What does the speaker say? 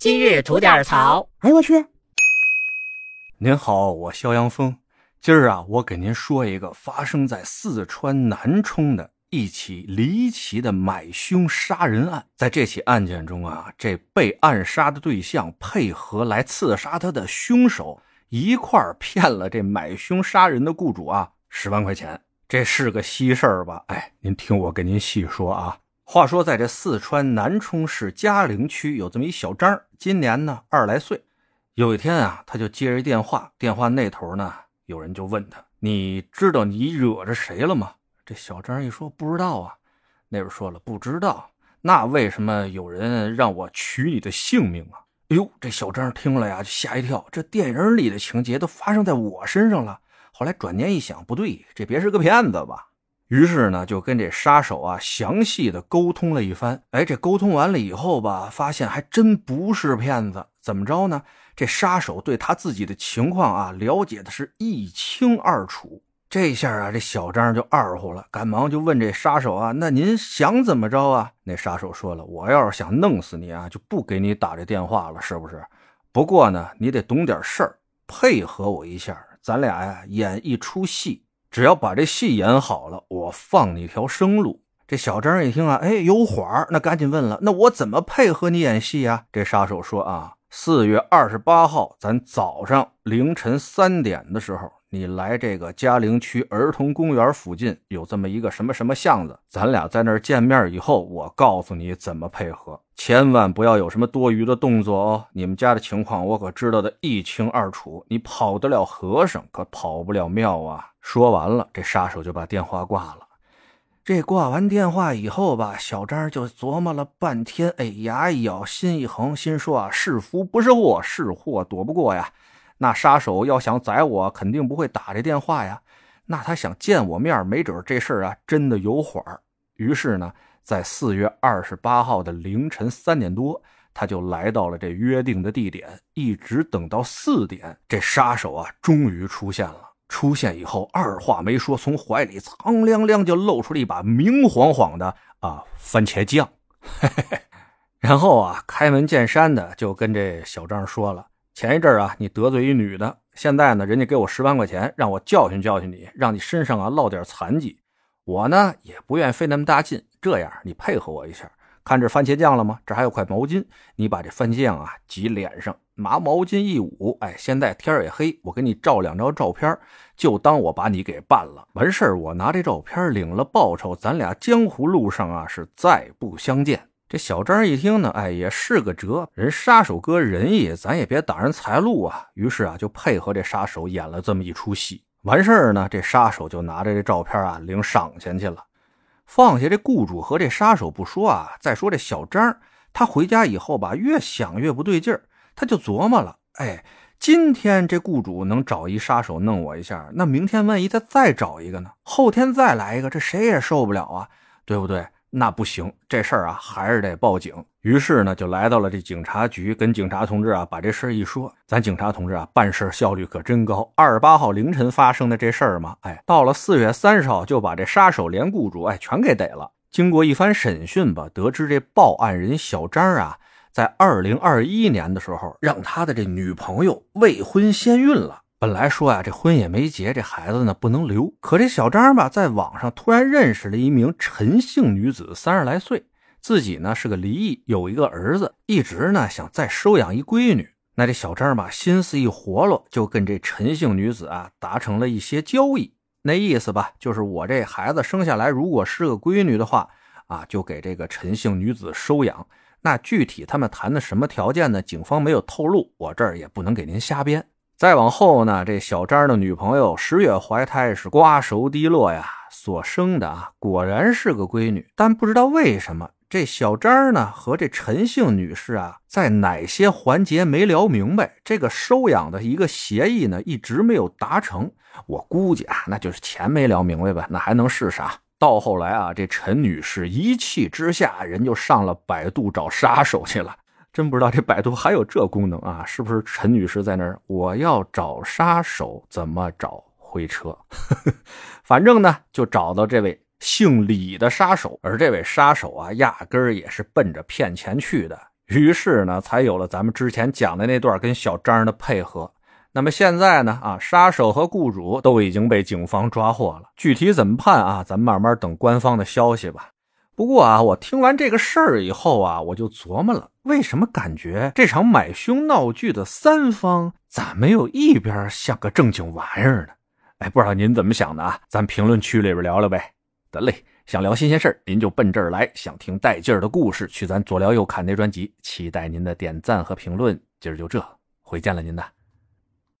今日吐点槽。哎呦我去！您好，我肖阳峰。今儿啊，我给您说一个发生在四川南充的一起离奇的买凶杀人案。在这起案件中啊，这被暗杀的对象配合来刺杀他的凶手一块儿骗了这买凶杀人的雇主啊十万块钱。这是个稀事儿吧？哎，您听我给您细说啊。话说，在这四川南充市嘉陵区有这么一小张，今年呢二十来岁。有一天啊，他就接着电话，电话那头呢有人就问他：“你知道你惹着谁了吗？”这小张一说：“不知道啊。”那边说了：“不知道，那为什么有人让我取你的性命啊？”哎呦，这小张听了呀就吓一跳，这电影里的情节都发生在我身上了。后来转念一想，不对，这别是个骗子吧？于是呢，就跟这杀手啊详细的沟通了一番。哎，这沟通完了以后吧，发现还真不是骗子。怎么着呢？这杀手对他自己的情况啊了解的是一清二楚。这下啊，这小张就二乎了，赶忙就问这杀手啊：“那您想怎么着啊？”那杀手说了：“我要是想弄死你啊，就不给你打这电话了，是不是？不过呢，你得懂点事儿，配合我一下，咱俩呀演一出戏。”只要把这戏演好了，我放你一条生路。这小张一听啊，哎，有缓儿，那赶紧问了，那我怎么配合你演戏啊？这杀手说啊，四月二十八号，咱早上凌晨三点的时候。你来这个嘉陵区儿童公园附近有这么一个什么什么巷子，咱俩在那儿见面以后，我告诉你怎么配合，千万不要有什么多余的动作哦。你们家的情况我可知道的一清二楚，你跑得了和尚，可跑不了庙啊。说完了，这杀手就把电话挂了。这挂完电话以后吧，小张就琢磨了半天，哎，牙一咬，心一横，心说啊，是福不是祸，是祸躲不过呀。那杀手要想宰我，肯定不会打这电话呀。那他想见我面，没准这事儿啊真的有缓儿。于是呢，在四月二十八号的凌晨三点多，他就来到了这约定的地点，一直等到四点，这杀手啊终于出现了。出现以后，二话没说，从怀里苍凉凉就露出了一把明晃晃的啊番茄酱，然后啊开门见山的就跟这小张说了。前一阵啊，你得罪一女的，现在呢，人家给我十万块钱，让我教训教训你，让你身上啊落点残疾。我呢也不愿费那么大劲，这样你配合我一下，看这番茄酱了吗？这还有块毛巾，你把这番茄酱啊挤脸上，拿毛巾一捂，哎，现在天也黑，我给你照两张照片，就当我把你给办了。完事儿，我拿这照片领了报酬，咱俩江湖路上啊是再不相见。这小张一听呢，哎，也是个辙。人杀手哥仁义，咱也别挡人财路啊。于是啊，就配合这杀手演了这么一出戏。完事儿呢，这杀手就拿着这照片啊，领赏钱去了。放下这雇主和这杀手不说啊，再说这小张，他回家以后吧，越想越不对劲儿，他就琢磨了：哎，今天这雇主能找一杀手弄我一下，那明天万一他再找一个呢？后天再来一个，这谁也受不了啊，对不对？那不行，这事儿啊还是得报警。于是呢，就来到了这警察局，跟警察同志啊把这事儿一说。咱警察同志啊办事效率可真高。二十八号凌晨发生的这事儿嘛，哎，到了四月三十号就把这杀手连雇主哎全给逮了。经过一番审讯吧，得知这报案人小张啊，在二零二一年的时候让他的这女朋友未婚先孕了。本来说呀，这婚也没结，这孩子呢不能留。可这小张吧，在网上突然认识了一名陈姓女子，三十来岁，自己呢是个离异，有一个儿子，一直呢想再收养一闺女。那这小张吧，心思一活络，就跟这陈姓女子啊达成了一些交易。那意思吧，就是我这孩子生下来，如果是个闺女的话，啊，就给这个陈姓女子收养。那具体他们谈的什么条件呢？警方没有透露，我这儿也不能给您瞎编。再往后呢，这小张的女朋友十月怀胎是瓜熟蒂落呀，所生的啊果然是个闺女。但不知道为什么，这小张呢和这陈姓女士啊，在哪些环节没聊明白？这个收养的一个协议呢，一直没有达成。我估计啊，那就是钱没聊明白吧？那还能是啥？到后来啊，这陈女士一气之下，人就上了百度找杀手去了。真不知道这百度还有这功能啊？是不是陈女士在那儿？我要找杀手，怎么找？回车，反正呢，就找到这位姓李的杀手。而这位杀手啊，压根儿也是奔着骗钱去的。于是呢，才有了咱们之前讲的那段跟小张的配合。那么现在呢，啊，杀手和雇主都已经被警方抓获了，具体怎么判啊？咱慢慢等官方的消息吧。不过啊，我听完这个事儿以后啊，我就琢磨了，为什么感觉这场买凶闹剧的三方咋没有一边像个正经玩意儿呢？哎，不知道您怎么想的啊？咱评论区里边聊聊呗。得嘞，想聊新鲜事儿，您就奔这儿来；想听带劲儿的故事，去咱左聊右侃那专辑。期待您的点赞和评论。今儿就这，回见了您的。